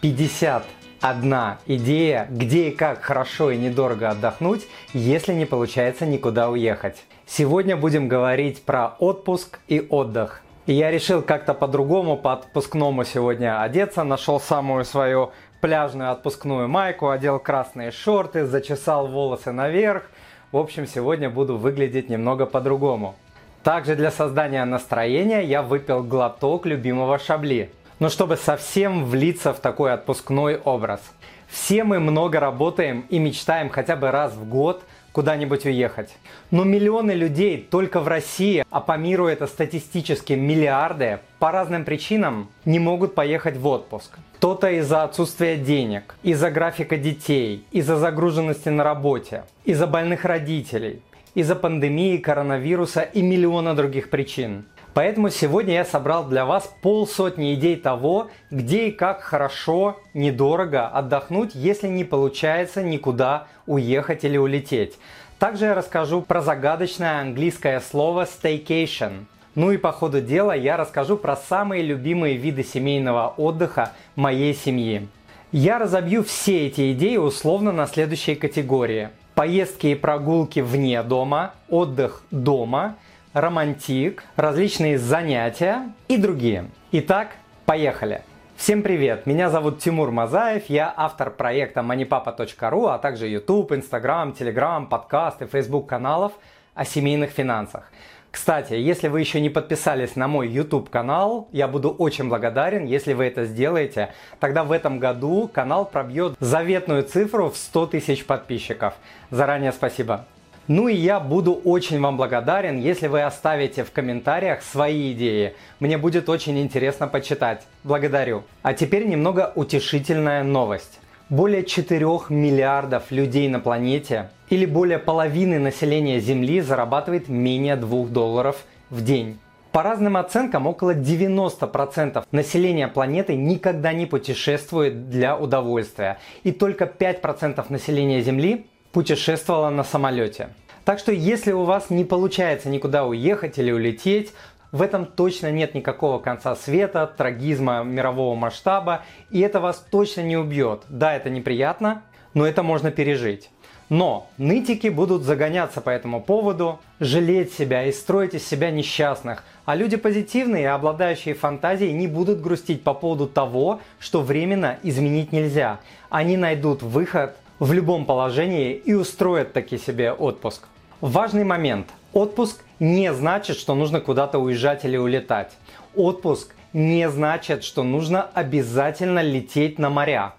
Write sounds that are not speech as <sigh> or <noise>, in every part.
51 идея, где и как хорошо и недорого отдохнуть, если не получается никуда уехать. Сегодня будем говорить про отпуск и отдых. И я решил как-то по-другому, по отпускному сегодня одеться. Нашел самую свою пляжную отпускную майку, одел красные шорты, зачесал волосы наверх. В общем, сегодня буду выглядеть немного по-другому. Также для создания настроения я выпил глоток любимого шабли. Но чтобы совсем влиться в такой отпускной образ. Все мы много работаем и мечтаем хотя бы раз в год куда-нибудь уехать. Но миллионы людей только в России, а по миру это статистически миллиарды, по разным причинам не могут поехать в отпуск. Кто-то из-за отсутствия денег, из-за графика детей, из-за загруженности на работе, из-за больных родителей, из-за пандемии, коронавируса и миллиона других причин. Поэтому сегодня я собрал для вас полсотни идей того, где и как хорошо, недорого отдохнуть, если не получается никуда уехать или улететь. Также я расскажу про загадочное английское слово staycation. Ну и по ходу дела я расскажу про самые любимые виды семейного отдыха моей семьи. Я разобью все эти идеи условно на следующие категории. Поездки и прогулки вне дома, отдых дома – романтик, различные занятия и другие. Итак, поехали! Всем привет! Меня зовут Тимур Мазаев, я автор проекта moneypapa.ru, а также YouTube, Instagram, Telegram, подкасты, Facebook каналов о семейных финансах. Кстати, если вы еще не подписались на мой YouTube канал, я буду очень благодарен, если вы это сделаете. Тогда в этом году канал пробьет заветную цифру в 100 тысяч подписчиков. Заранее спасибо. Ну и я буду очень вам благодарен, если вы оставите в комментариях свои идеи. Мне будет очень интересно почитать. Благодарю. А теперь немного утешительная новость. Более 4 миллиардов людей на планете или более половины населения Земли зарабатывает менее 2 долларов в день. По разным оценкам, около 90% населения планеты никогда не путешествует для удовольствия. И только 5% населения Земли путешествовала на самолете. Так что если у вас не получается никуда уехать или улететь, в этом точно нет никакого конца света, трагизма мирового масштаба, и это вас точно не убьет. Да, это неприятно, но это можно пережить. Но нытики будут загоняться по этому поводу, жалеть себя и строить из себя несчастных, а люди позитивные и обладающие фантазией не будут грустить по поводу того, что временно изменить нельзя. Они найдут выход в любом положении и устроят таки себе отпуск. Важный момент. Отпуск не значит, что нужно куда-то уезжать или улетать. Отпуск не значит, что нужно обязательно лететь на моря.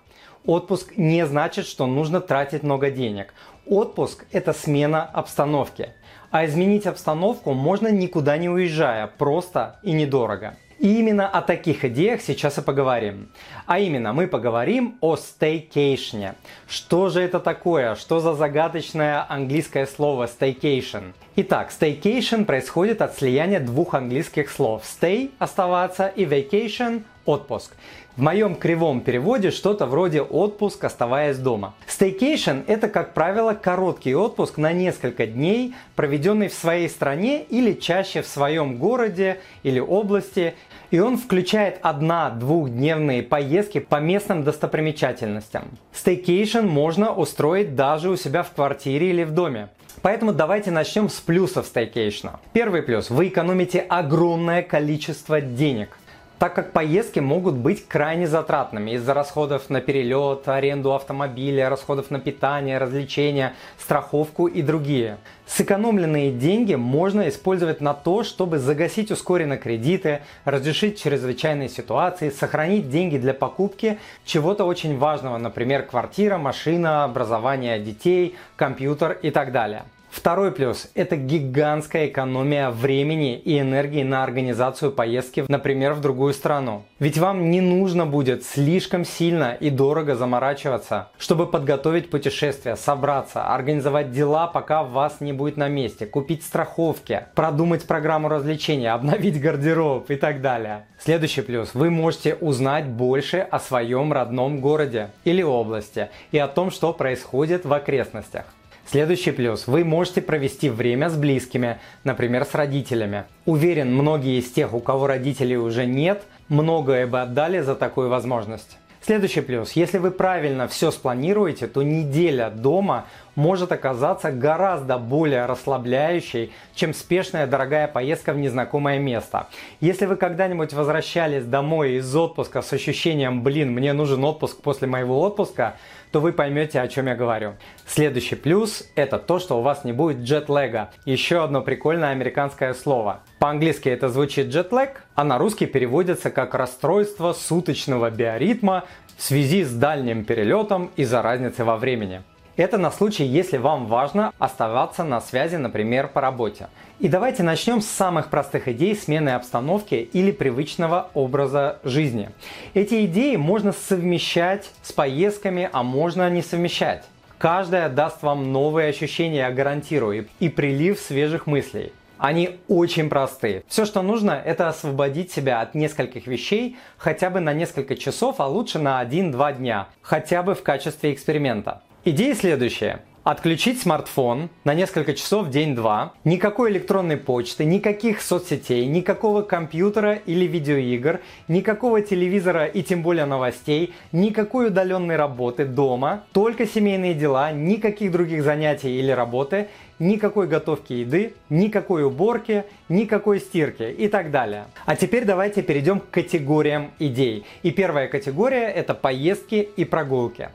Отпуск не значит, что нужно тратить много денег. Отпуск – это смена обстановки. А изменить обстановку можно никуда не уезжая, просто и недорого. И именно о таких идеях сейчас и поговорим. А именно, мы поговорим о стейкейшне. Что же это такое? Что за загадочное английское слово staycation? Итак, staycation происходит от слияния двух английских слов. Stay – оставаться и vacation – отпуск. В моем кривом переводе что-то вроде отпуск, оставаясь дома. Staycation – это, как правило, короткий отпуск на несколько дней, проведенный в своей стране или чаще в своем городе или области, и он включает одна-двухдневные поездки по местным достопримечательностям. Стейкейшн можно устроить даже у себя в квартире или в доме. Поэтому давайте начнем с плюсов стейкейшна. Первый плюс – вы экономите огромное количество денег так как поездки могут быть крайне затратными из-за расходов на перелет, аренду автомобиля, расходов на питание, развлечения, страховку и другие. Сэкономленные деньги можно использовать на то, чтобы загасить ускоренно кредиты, разрешить чрезвычайные ситуации, сохранить деньги для покупки чего-то очень важного, например, квартира, машина, образование детей, компьютер и так далее. Второй плюс – это гигантская экономия времени и энергии на организацию поездки, например, в другую страну. Ведь вам не нужно будет слишком сильно и дорого заморачиваться, чтобы подготовить путешествие, собраться, организовать дела, пока вас не будет на месте, купить страховки, продумать программу развлечения, обновить гардероб и так далее. Следующий плюс. Вы можете узнать больше о своем родном городе или области и о том, что происходит в окрестностях. Следующий плюс. Вы можете провести время с близкими, например, с родителями. Уверен, многие из тех, у кого родителей уже нет, многое бы отдали за такую возможность. Следующий плюс. Если вы правильно все спланируете, то неделя дома может оказаться гораздо более расслабляющей, чем спешная дорогая поездка в незнакомое место. Если вы когда-нибудь возвращались домой из отпуска с ощущением «блин, мне нужен отпуск после моего отпуска», то вы поймете, о чем я говорю. Следующий плюс – это то, что у вас не будет джетлега. Еще одно прикольное американское слово. По-английски это звучит джетлэг, а на русский переводится как расстройство суточного биоритма в связи с дальним перелетом из-за разницы во времени. Это на случай, если вам важно оставаться на связи, например, по работе. И давайте начнем с самых простых идей смены обстановки или привычного образа жизни. Эти идеи можно совмещать с поездками, а можно не совмещать. Каждая даст вам новые ощущения, я гарантирую, и прилив свежих мыслей. Они очень простые. Все, что нужно, это освободить себя от нескольких вещей хотя бы на несколько часов, а лучше на 1-2 дня, хотя бы в качестве эксперимента. Идея следующая. Отключить смартфон на несколько часов день-два, никакой электронной почты, никаких соцсетей, никакого компьютера или видеоигр, никакого телевизора и тем более новостей, никакой удаленной работы дома, только семейные дела, никаких других занятий или работы, никакой готовки еды, никакой уборки, никакой стирки и так далее. А теперь давайте перейдем к категориям идей. И первая категория это поездки и прогулки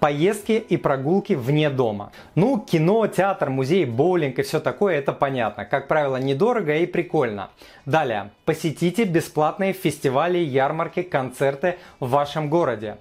поездки и прогулки вне дома. Ну, кино, театр, музей, боулинг и все такое, это понятно. Как правило, недорого и прикольно. Далее, посетите бесплатные фестивали, ярмарки, концерты в вашем городе.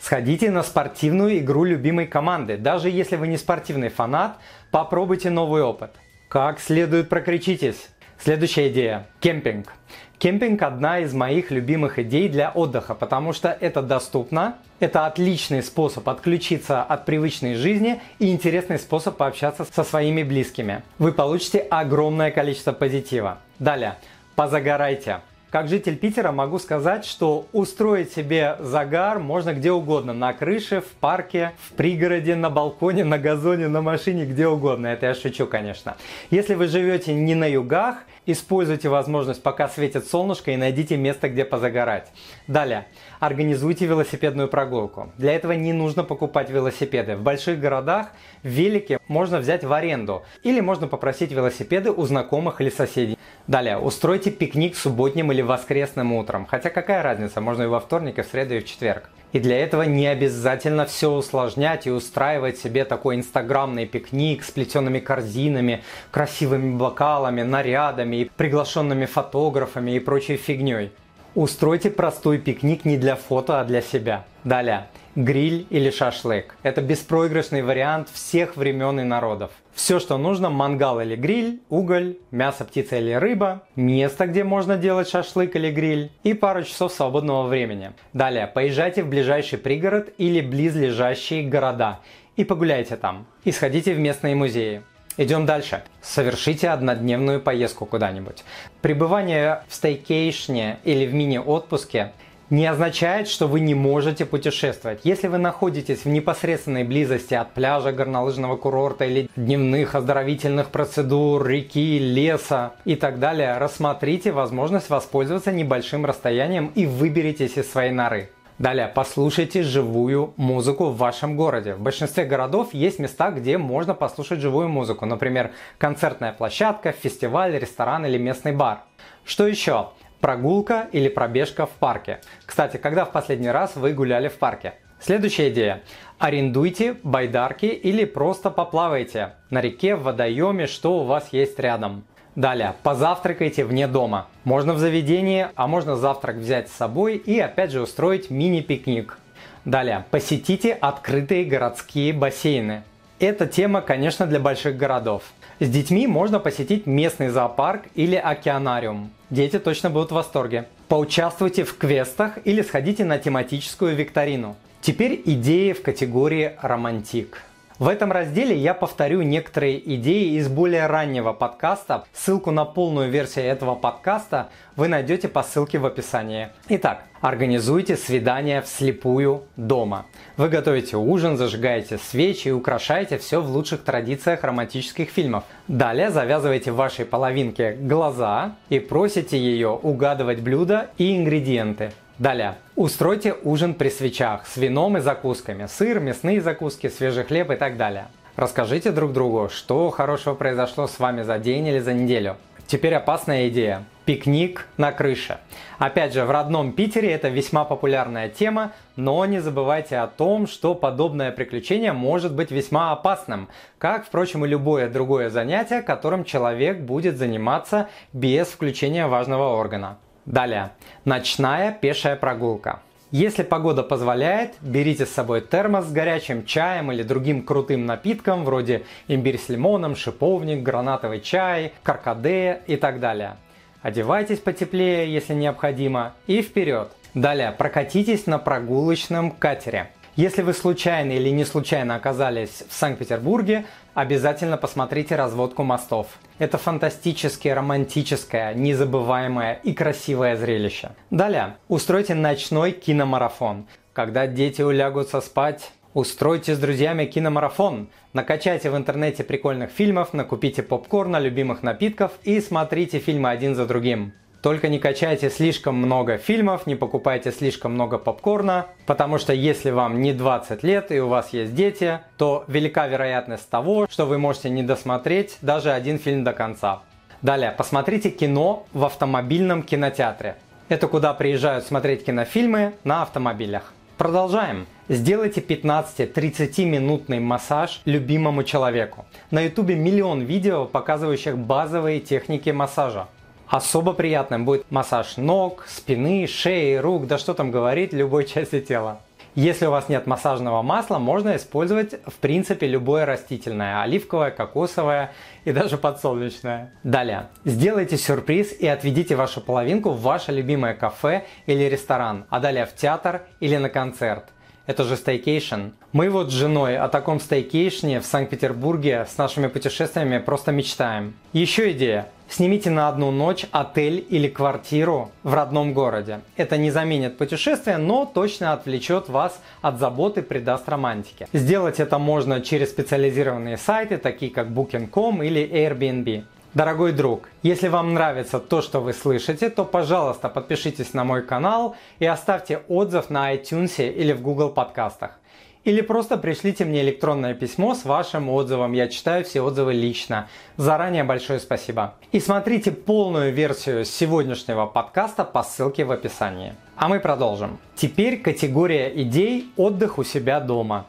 Сходите на спортивную игру любимой команды. Даже если вы не спортивный фанат, попробуйте новый опыт. Как следует прокричитесь. Следующая идея – кемпинг. Кемпинг – одна из моих любимых идей для отдыха, потому что это доступно, это отличный способ отключиться от привычной жизни и интересный способ пообщаться со своими близкими. Вы получите огромное количество позитива. Далее, позагорайте. Как житель Питера могу сказать, что устроить себе загар можно где угодно. На крыше, в парке, в пригороде, на балконе, на газоне, на машине, где угодно. Это я шучу, конечно. Если вы живете не на югах – Используйте возможность, пока светит солнышко, и найдите место, где позагорать. Далее. Организуйте велосипедную прогулку. Для этого не нужно покупать велосипеды. В больших городах велики можно взять в аренду. Или можно попросить велосипеды у знакомых или соседей. Далее. Устройте пикник субботним или воскресным утром. Хотя какая разница, можно и во вторник, и в среду, и в четверг. И для этого не обязательно все усложнять и устраивать себе такой инстаграмный пикник с плетеными корзинами, красивыми бокалами, нарядами и приглашенными фотографами и прочей фигней. Устройте простой пикник не для фото, а для себя. Далее. Гриль или шашлык. Это беспроигрышный вариант всех времен и народов. Все, что нужно, мангал или гриль, уголь, мясо, птица или рыба, место, где можно делать шашлык или гриль и пару часов свободного времени. Далее, поезжайте в ближайший пригород или близлежащие города и погуляйте там. И сходите в местные музеи. Идем дальше. Совершите однодневную поездку куда-нибудь. Пребывание в стейкейшне или в мини-отпуске не означает, что вы не можете путешествовать. Если вы находитесь в непосредственной близости от пляжа, горнолыжного курорта или дневных оздоровительных процедур, реки, леса и так далее, рассмотрите возможность воспользоваться небольшим расстоянием и выберитесь из своей норы. Далее, послушайте живую музыку в вашем городе. В большинстве городов есть места, где можно послушать живую музыку. Например, концертная площадка, фестиваль, ресторан или местный бар. Что еще? Прогулка или пробежка в парке. Кстати, когда в последний раз вы гуляли в парке? Следующая идея. Арендуйте байдарки или просто поплавайте на реке, в водоеме, что у вас есть рядом. Далее, позавтракайте вне дома. Можно в заведении, а можно завтрак взять с собой и опять же устроить мини-пикник. Далее, посетите открытые городские бассейны. Эта тема, конечно, для больших городов. С детьми можно посетить местный зоопарк или океанариум. Дети точно будут в восторге. Поучаствуйте в квестах или сходите на тематическую викторину. Теперь идеи в категории «Романтик». В этом разделе я повторю некоторые идеи из более раннего подкаста. Ссылку на полную версию этого подкаста вы найдете по ссылке в описании. Итак, организуйте свидание вслепую дома. Вы готовите ужин, зажигаете свечи и украшаете все в лучших традициях романтических фильмов. Далее завязывайте в вашей половинке глаза и просите ее угадывать блюда и ингредиенты. Далее. Устройте ужин при свечах с вином и закусками. Сыр, мясные закуски, свежий хлеб и так далее. Расскажите друг другу, что хорошего произошло с вами за день или за неделю. Теперь опасная идея. Пикник на крыше. Опять же, в родном Питере это весьма популярная тема, но не забывайте о том, что подобное приключение может быть весьма опасным, как, впрочем, и любое другое занятие, которым человек будет заниматься без включения важного органа. Далее. Ночная пешая прогулка. Если погода позволяет, берите с собой термос с горячим чаем или другим крутым напитком, вроде имбирь с лимоном, шиповник, гранатовый чай, каркаде и так далее. Одевайтесь потеплее, если необходимо, и вперед. Далее, прокатитесь на прогулочном катере. Если вы случайно или не случайно оказались в Санкт-Петербурге, обязательно посмотрите разводку мостов. Это фантастическое, романтическое, незабываемое и красивое зрелище. Далее, устройте ночной киномарафон. Когда дети улягутся спать, Устройте с друзьями киномарафон. Накачайте в интернете прикольных фильмов, накупите попкорна, любимых напитков и смотрите фильмы один за другим. Только не качайте слишком много фильмов, не покупайте слишком много попкорна, потому что если вам не 20 лет и у вас есть дети, то велика вероятность того, что вы можете не досмотреть даже один фильм до конца. Далее, посмотрите кино в автомобильном кинотеатре. Это куда приезжают смотреть кинофильмы на автомобилях. Продолжаем. Сделайте 15-30 минутный массаж любимому человеку. На ютубе миллион видео, показывающих базовые техники массажа. Особо приятным будет массаж ног, спины, шеи, рук, да что там говорить, любой <laughs> части тела. Если у вас нет массажного масла, можно использовать в принципе любое растительное, оливковое, кокосовое и даже подсолнечное. Далее, сделайте сюрприз и отведите вашу половинку в ваше любимое кафе или ресторан, а далее в театр или на концерт. Это же staycation. Мы вот с женой о таком staycation е в Санкт-Петербурге с нашими путешествиями просто мечтаем. Еще идея. Снимите на одну ночь отель или квартиру в родном городе. Это не заменит путешествие, но точно отвлечет вас от заботы, придаст романтике. Сделать это можно через специализированные сайты, такие как Booking.com или Airbnb. Дорогой друг, если вам нравится то, что вы слышите, то, пожалуйста, подпишитесь на мой канал и оставьте отзыв на iTunes или в Google подкастах. Или просто пришлите мне электронное письмо с вашим отзывом. Я читаю все отзывы лично. Заранее большое спасибо. И смотрите полную версию сегодняшнего подкаста по ссылке в описании. А мы продолжим. Теперь категория идей «Отдых у себя дома».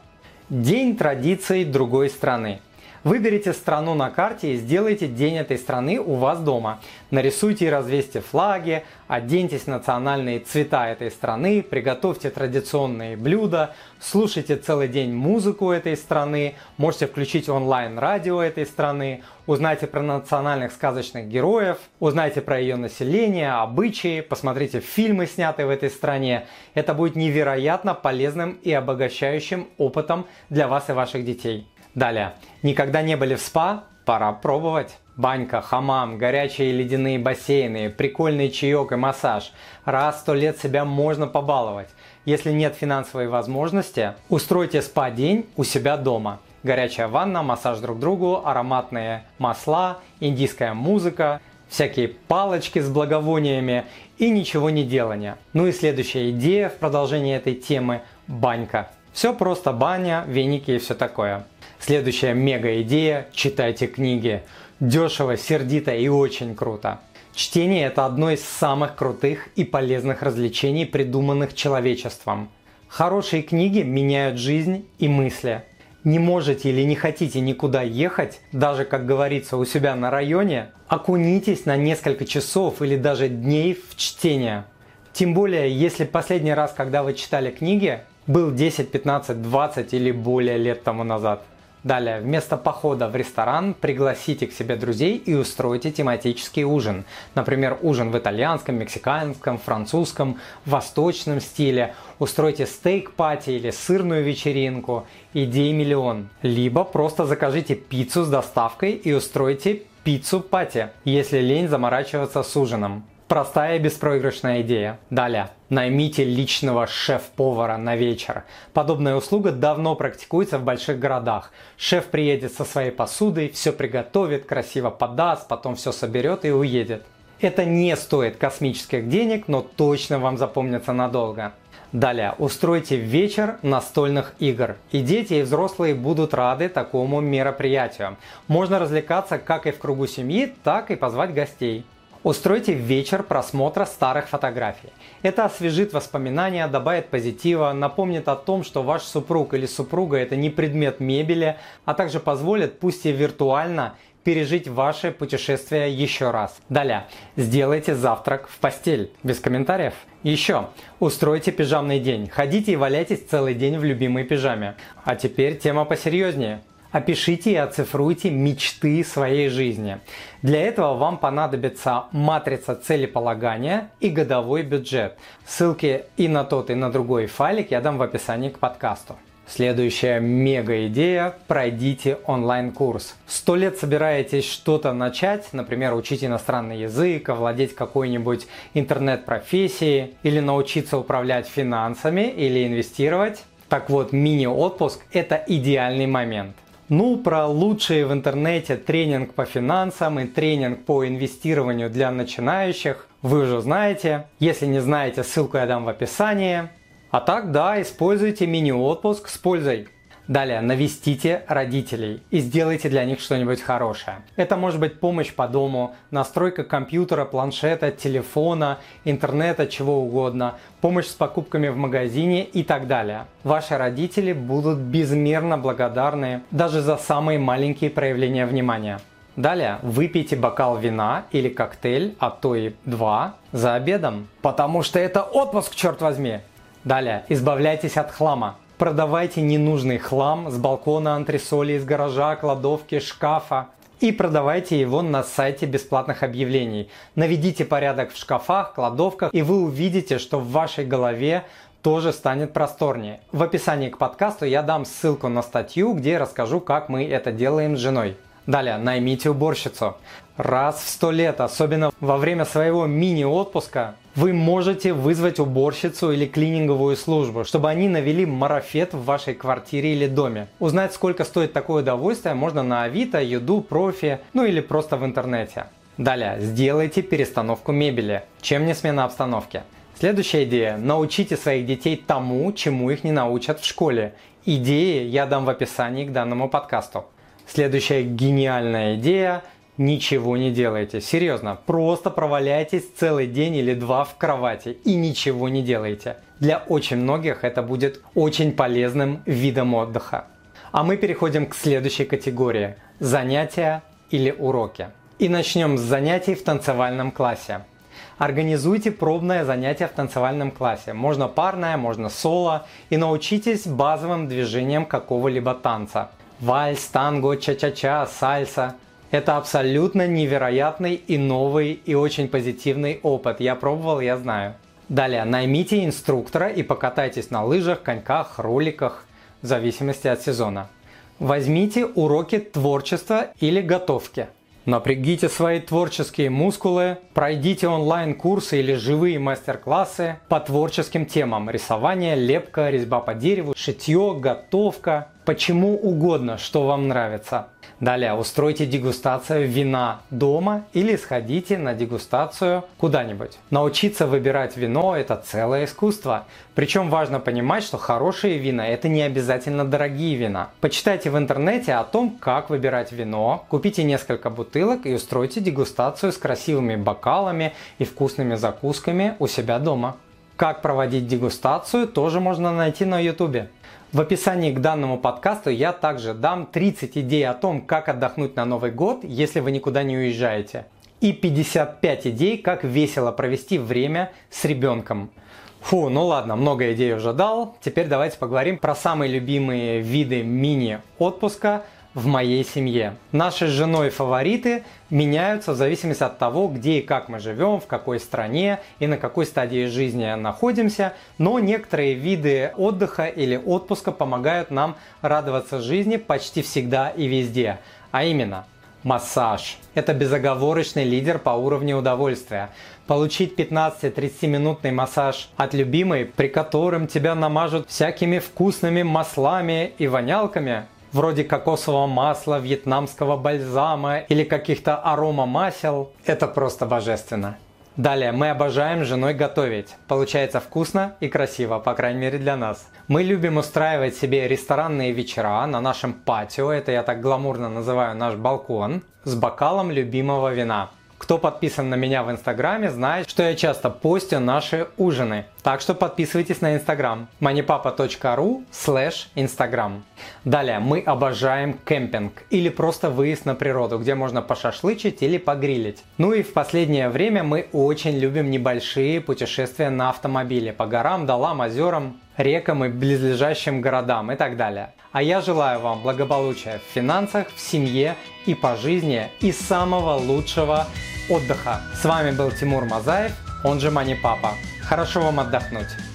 День традиций другой страны. Выберите страну на карте и сделайте день этой страны у вас дома. Нарисуйте и развесьте флаги, оденьтесь в национальные цвета этой страны, приготовьте традиционные блюда, слушайте целый день музыку этой страны, можете включить онлайн-радио этой страны, узнайте про национальных сказочных героев, узнайте про ее население, обычаи, посмотрите фильмы, снятые в этой стране. Это будет невероятно полезным и обогащающим опытом для вас и ваших детей. Далее. Никогда не были в спа? Пора пробовать. Банька, хамам, горячие ледяные бассейны, прикольный чаек и массаж. Раз в сто лет себя можно побаловать. Если нет финансовой возможности, устройте спа-день у себя дома. Горячая ванна, массаж друг другу, ароматные масла, индийская музыка, всякие палочки с благовониями и ничего не делания. Ну и следующая идея в продолжении этой темы – банька. Все просто баня, веники и все такое. Следующая мега идея – читайте книги. Дешево, сердито и очень круто. Чтение – это одно из самых крутых и полезных развлечений, придуманных человечеством. Хорошие книги меняют жизнь и мысли. Не можете или не хотите никуда ехать, даже, как говорится, у себя на районе, окунитесь на несколько часов или даже дней в чтение. Тем более, если последний раз, когда вы читали книги, был 10, 15, 20 или более лет тому назад – Далее, вместо похода в ресторан пригласите к себе друзей и устройте тематический ужин. Например, ужин в итальянском, мексиканском, французском, восточном стиле. Устройте стейк-пати или сырную вечеринку. Идей миллион. Либо просто закажите пиццу с доставкой и устройте пиццу-пати, если лень заморачиваться с ужином. Простая беспроигрышная идея. Далее. Наймите личного шеф-повара на вечер. Подобная услуга давно практикуется в больших городах. Шеф приедет со своей посудой, все приготовит, красиво подаст, потом все соберет и уедет. Это не стоит космических денег, но точно вам запомнится надолго. Далее, устройте вечер настольных игр. И дети, и взрослые будут рады такому мероприятию. Можно развлекаться как и в кругу семьи, так и позвать гостей. Устройте вечер просмотра старых фотографий. Это освежит воспоминания, добавит позитива, напомнит о том, что ваш супруг или супруга это не предмет мебели, а также позволит, пусть и виртуально, пережить ваше путешествие еще раз. Далее, сделайте завтрак в постель. Без комментариев. Еще, устройте пижамный день. Ходите и валяйтесь целый день в любимой пижаме. А теперь тема посерьезнее. Опишите и оцифруйте мечты своей жизни. Для этого вам понадобится матрица целеполагания и годовой бюджет. Ссылки и на тот, и на другой файлик я дам в описании к подкасту. Следующая мега идея – пройдите онлайн-курс. Сто лет собираетесь что-то начать, например, учить иностранный язык, овладеть какой-нибудь интернет-профессией или научиться управлять финансами или инвестировать. Так вот, мини-отпуск – это идеальный момент. Ну, про лучшие в интернете тренинг по финансам и тренинг по инвестированию для начинающих вы уже знаете. Если не знаете, ссылку я дам в описании. А так, да, используйте мини-отпуск с пользой. Далее, навестите родителей и сделайте для них что-нибудь хорошее. Это может быть помощь по дому, настройка компьютера, планшета, телефона, интернета, чего угодно, помощь с покупками в магазине и так далее. Ваши родители будут безмерно благодарны даже за самые маленькие проявления внимания. Далее выпейте бокал вина или коктейль, а то и два, за обедом. Потому что это отпуск, черт возьми! Далее, избавляйтесь от хлама. Продавайте ненужный хлам с балкона, антресоли, из гаража, кладовки, шкафа и продавайте его на сайте бесплатных объявлений. Наведите порядок в шкафах, кладовках, и вы увидите, что в вашей голове тоже станет просторнее. В описании к подкасту я дам ссылку на статью, где расскажу, как мы это делаем с женой. Далее, наймите уборщицу. Раз в сто лет, особенно во время своего мини-отпуска, вы можете вызвать уборщицу или клининговую службу, чтобы они навели марафет в вашей квартире или доме. Узнать, сколько стоит такое удовольствие, можно на Авито, Юду, Профи, ну или просто в интернете. Далее, сделайте перестановку мебели. Чем не смена обстановки? Следующая идея. Научите своих детей тому, чему их не научат в школе. Идеи я дам в описании к данному подкасту. Следующая гениальная идея – ничего не делайте. Серьезно, просто проваляйтесь целый день или два в кровати и ничего не делайте. Для очень многих это будет очень полезным видом отдыха. А мы переходим к следующей категории – занятия или уроки. И начнем с занятий в танцевальном классе. Организуйте пробное занятие в танцевальном классе. Можно парное, можно соло. И научитесь базовым движениям какого-либо танца. Вальс, танго, ча-ча-ча, сальса. Это абсолютно невероятный и новый и очень позитивный опыт. Я пробовал, я знаю. Далее, наймите инструктора и покатайтесь на лыжах, коньках, роликах, в зависимости от сезона. Возьмите уроки творчества или готовки. Напрягите свои творческие мускулы, пройдите онлайн-курсы или живые мастер-классы по творческим темам. Рисование, лепка, резьба по дереву, шитье, готовка. Почему угодно, что вам нравится. Далее, устройте дегустацию вина дома или сходите на дегустацию куда-нибудь. Научиться выбирать вино – это целое искусство. Причем важно понимать, что хорошие вина – это не обязательно дорогие вина. Почитайте в интернете о том, как выбирать вино, купите несколько бутылок и устройте дегустацию с красивыми бокалами и вкусными закусками у себя дома. Как проводить дегустацию тоже можно найти на YouTube. В описании к данному подкасту я также дам 30 идей о том, как отдохнуть на Новый год, если вы никуда не уезжаете. И 55 идей, как весело провести время с ребенком. Фу, ну ладно, много идей уже дал. Теперь давайте поговорим про самые любимые виды мини-отпуска – в моей семье. Наши с женой фавориты меняются в зависимости от того, где и как мы живем, в какой стране и на какой стадии жизни находимся, но некоторые виды отдыха или отпуска помогают нам радоваться жизни почти всегда и везде. А именно, массаж. Это безоговорочный лидер по уровню удовольствия. Получить 15-30 минутный массаж от любимой, при котором тебя намажут всякими вкусными маслами и вонялками – вроде кокосового масла, вьетнамского бальзама или каких-то арома масел. Это просто божественно. Далее, мы обожаем с женой готовить. Получается вкусно и красиво, по крайней мере для нас. Мы любим устраивать себе ресторанные вечера на нашем патио, это я так гламурно называю наш балкон, с бокалом любимого вина. Кто подписан на меня в Инстаграме, знает, что я часто постю наши ужины. Так что подписывайтесь на Инстаграм moneypapa.ru slash Instagram. Далее, мы обожаем кемпинг или просто выезд на природу, где можно пошашлычить или погрилить. Ну и в последнее время мы очень любим небольшие путешествия на автомобиле по горам, долам, озерам, рекам и близлежащим городам и так далее. А я желаю вам благополучия в финансах, в семье и по жизни и самого лучшего отдыха. С вами был Тимур Мазаев, он же Мани Папа. Хорошо вам отдохнуть.